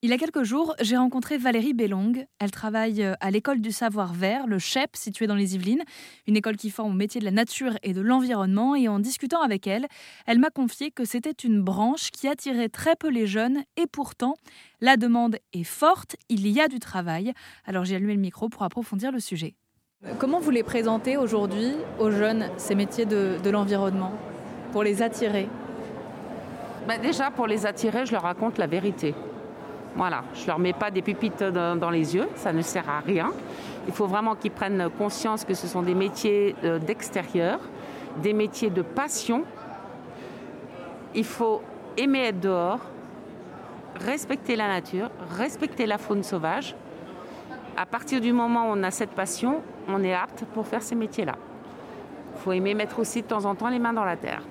Il y a quelques jours, j'ai rencontré Valérie Bellong. Elle travaille euh, à l'école du savoir-vert, le CHEP, situé dans les Yvelines, une école qui forme au métier de la nature et de l'environnement. Et en discutant avec elle, elle m'a confié que c'était une branche qui attirait très peu les jeunes. Et pourtant, la demande est forte, il y a du travail. Alors j'ai allumé le micro pour approfondir le sujet. Comment vous les présentez aujourd'hui aux jeunes, ces métiers de, de l'environnement, pour les attirer? Bah Déjà, pour les attirer, je leur raconte la vérité. Voilà, je ne leur mets pas des pupites dans, les yeux, ça ne sert à rien. Il faut vraiment qu'ils prennent conscience que ce sont des métiers euh, d'extérieur, des métiers de passion. Il faut aimer être dehors, respecter la nature, respecter la faune sauvage. À partir du moment où on a cette passion, on est apte pour faire ces métiers-là. Il faut aimer mettre aussi de temps en temps les mains dans la terre.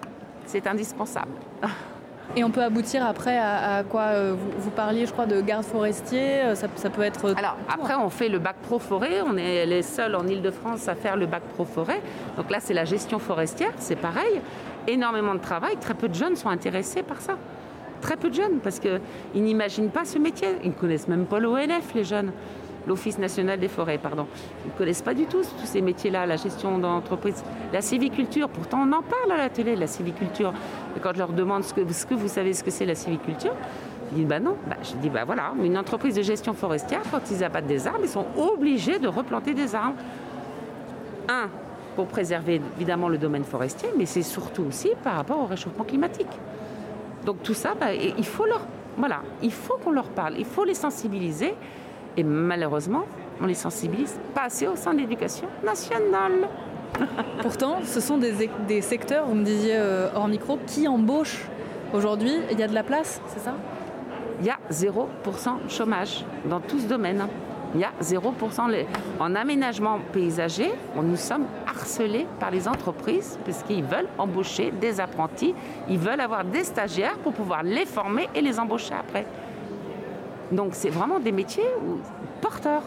C'est indispensable. Et on peut aboutir après à, quoi euh, vous, parliez, je crois, de garde forestier. Euh, ça, peut être. Alors après, on fait le bac pro forêt. On est les seuls en Ile-de-France à faire le bac pro forêt. Donc là, c'est la gestion forestière. C'est pareil. Énormément de travail. Très peu de jeunes sont intéressés par ça. Très peu de jeunes parce qu'ils n'imaginent pas ce métier. Ils ne connaissent même pas l'ONF, les jeunes l'Office national des forêts, pardon. Ils ne connaissent pas du tout tous ces métiers-là, la gestion d'entreprise. La civiculture, pourtant on en parle à la télé, la civiculture. Et quand je leur demande ce que, vous savez ce que c'est la civiculture, ils disent bah non. Bah, je dis bah voilà, une entreprise de gestion forestière, quand ils abattent des arbres, ils sont obligés de replanter des arbres. Un, pour préserver évidemment le domaine forestier, mais c'est surtout aussi par rapport au réchauffement climatique. Donc tout ça, bah, il faut leur, voilà, il faut qu'on leur parle, il faut les sensibiliser. Et malheureusement, on les sensibilise pas assez au sein de l'éducation nationale. Pourtant, ce sont des, secteurs, vous me disiez euh, hors micro, qui embauchent aujourd'hui. Il y a de la place, c'est ça? Il y a 0% de chômage dans tout ce domaine. Il y a 0%. En aménagement paysager, nous sommes harcelés par les entreprises parce qu'ils veulent embaucher des apprentis, ils veulent avoir des stagiaires pour pouvoir les former et les embaucher après. Donc c'est vraiment des métiers porteurs,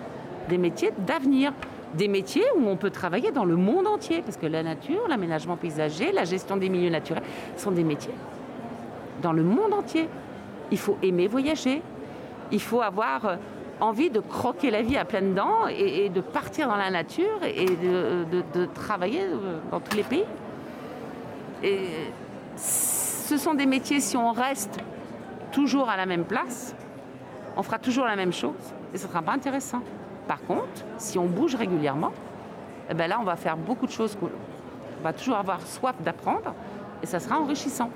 des métiers d'avenir, des métiers où on peut travailler dans le monde entier, parce que la nature, l'aménagement paysager, la gestion des milieux naturels sont des métiers dans le monde entier. Il faut aimer voyager, il faut avoir euh, envie de croquer la vie à pleines dents et, de partir dans la nature et de, travailler euh, dans tous les pays. Et ce sont des métiers, si on reste toujours à la même place, on fera toujours la même chose et ce ne sera pas intéressant. Par contre, si on bouge régulièrement, eh ben là, on va faire beaucoup de choses. On va toujours avoir soif d'apprendre et ça sera enrichissant.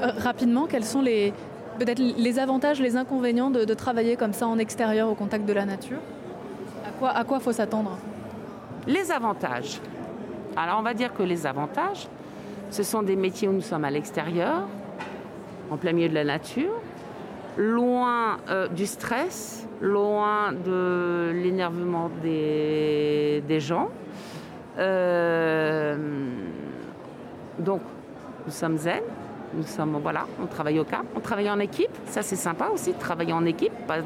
Euh, rapidement, quels sont les, peut-être les avantages, les inconvénients de, travailler comme ça en extérieur au contact de la nature? À quoi à quoi faut s'attendre? Les avantages. Alors on va dire que les avantages, ce sont des métiers où nous sommes à l'extérieur, en plein milieu de la nature, loin euh, du stress, loin de l'énervement des, gens. Euh, donc, nous sommes zen, nous sommes, voilà, on travaille au cap, on travaille en équipe, ça c'est sympa aussi travailler en équipe, pas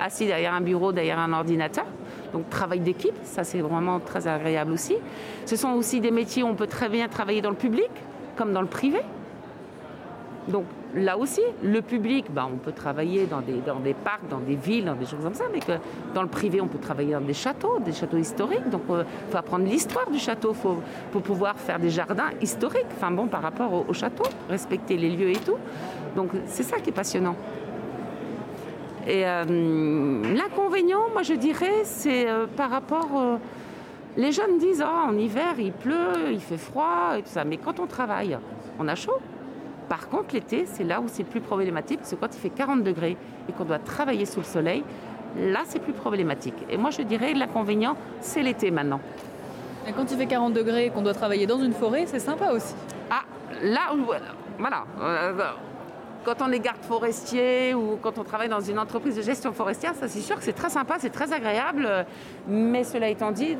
assis derrière un bureau, derrière un ordinateur. Donc travail d'équipe, ça c'est vraiment très agréable aussi. Ce sont aussi des métiers où on peut très bien travailler dans le public comme dans le privé. Donc là aussi, le public, bah, on peut travailler dans des, dans des parcs, dans des villes, dans des choses comme ça, mais dans le privé, on peut travailler dans des châteaux, des châteaux historiques. Donc il euh, faut apprendre l'histoire du château, faut, pour pouvoir faire des jardins historiques, enfin bon, par rapport au, château, respecter les lieux et tout. Donc c'est ça qui est passionnant. Et euh, l'inconvénient, moi je dirais, c'est euh, par rapport... les jeunes disent, oh, en hiver, il pleut, il fait froid et tout ça. Mais quand on travaille, on a chaud. Par contre, l'été, c'est là où c'est plus problématique, parce que quand il fait 40 degrés et qu'on doit travailler sous le soleil, là, c'est plus problématique. Et moi, je dirais l'inconvénient, c'est l'été maintenant. Et quand il fait 40 degrés et qu'on doit travailler dans une forêt, c'est sympa aussi. Ah, là, voilà. Euh, quand on est garde forestier ou quand on travaille dans une entreprise de gestion forestière, ça c'est sûr que c'est très sympa, c'est très agréable. Mais cela étant dit,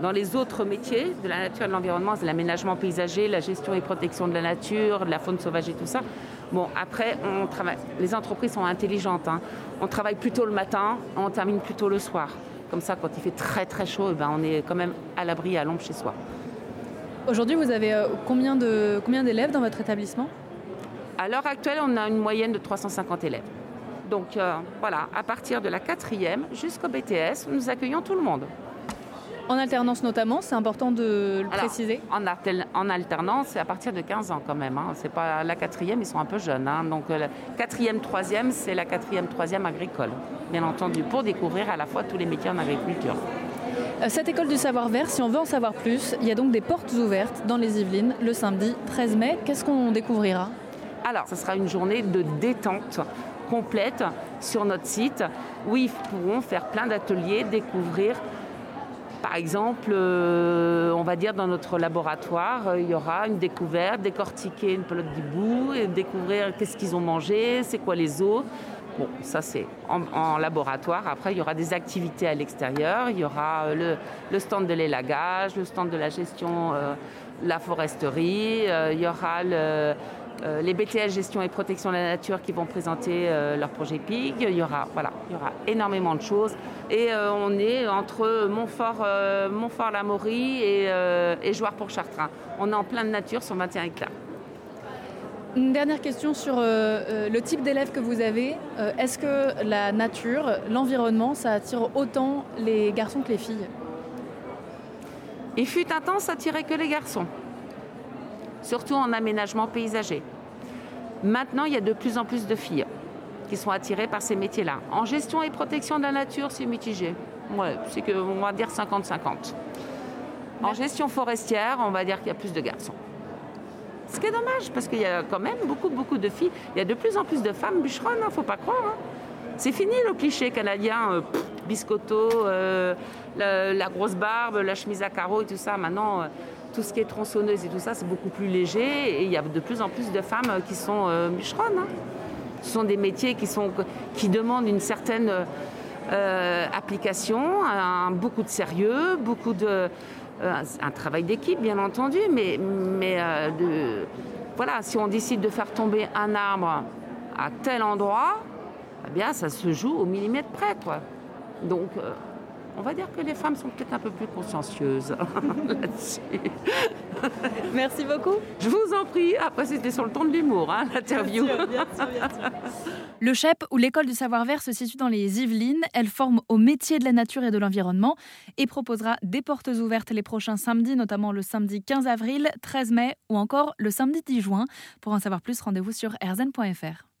dans les autres métiers de la nature et de l'environnement, c'est l'aménagement paysager, la gestion et protection de la nature, de la faune sauvage et tout ça. Bon, après, on travaille. Les entreprises sont intelligentes. Hein. On travaille plutôt le matin, on termine plutôt le soir. Comme ça, quand il fait très très chaud, eh ben, on est quand même à l'abri, à l'ombre chez soi. Aujourd'hui, vous avez euh, combien d'élèves dans votre établissement? À l'heure actuelle, on a une moyenne de 350 élèves. Donc euh, voilà, à partir de la quatrième jusqu'au BTS, nous accueillons tout le monde. En alternance notamment, c'est important de le préciser en, alternance, c'est à partir de 15 ans quand même. Hein. C'est pas la quatrième, ils sont un peu jeunes. Hein. Donc la quatrième, troisième, c'est la quatrième, troisième agricole, bien entendu, pour découvrir à la fois tous les métiers en agriculture. Euh, cette école du savoir-vert, si on veut en savoir plus, il y a donc des portes ouvertes dans les Yvelines le samedi 13 mai. Qu'est-ce qu'on découvrira? Alors, ce sera une journée de détente complète sur notre site où ils pourront faire plein d'ateliers, découvrir par exemple, euh, on va dire dans notre laboratoire, euh, il y aura une découverte, décortiquer une pelote d'hibou, et découvrir qu'est-ce qu'ils ont mangé, c'est quoi les os. Bon, ça c'est en, laboratoire. Après, il y aura des activités à l'extérieur. Il y aura euh, le, stand de l'élagage, le stand de la gestion, la foresterie. il y aura le, euh, les BTS Gestion et Protection de la Nature qui vont présenter euh, leur projet PIG. Il y aura, voilà, il y aura énormément de choses. Et euh, on est entre Montfort, Montfort la Maurie et, et pour Chartrain. On est en pleine nature sur 21 hectares. Une dernière question sur le type d'élèves que vous avez. Est-ce que la nature, l'environnement, ça attire autant les garçons que les filles? Il fut un temps, ça attirait que les garçons surtout en aménagement paysager. Maintenant, il y a de plus en plus de filles qui sont attirées par ces métiers-là. En gestion et protection de la nature, c'est mitigé. Ouais, c'est que on va dire 50-50. En gestion forestière, on va dire qu'il y a plus de garçons. Ce qui est dommage, parce qu'il y a quand même beaucoup, beaucoup de filles. Il y a de plus en plus de femmes bûcheronnes, ne hein, faut pas croire. Hein. C'est fini le cliché canadien, euh, biscotto, euh, la, grosse barbe, la chemise à carreaux et tout ça. Maintenant, euh, tout ce qui est tronçonneuse et tout ça, c'est beaucoup plus léger. Et il y a de plus en plus de femmes qui sont bûcheronnes. Hein. Ce sont des métiers qui, sont, qui demandent une certaine application, beaucoup de sérieux, beaucoup de. un travail d'équipe, bien entendu, mais, mais de, voilà, si on décide de faire tomber un arbre à tel endroit, eh bien, ça se joue au millimètre près. Donc, euh, on va dire que les femmes sont peut-être un peu plus consciencieuses là-dessus. Merci beaucoup. Je vous en prie. Après, c'était sur le ton de l'humour, hein, l'interview. Le CHEP, ou l'école du savoir-vert, se situe dans les Yvelines. Elle forme au métier de la nature et de l'environnement et proposera des portes ouvertes les prochains samedis, notamment le samedi 15 avril, 13 mai ou encore le samedi 10 juin. Pour en savoir plus, rendez-vous sur erzen.fr.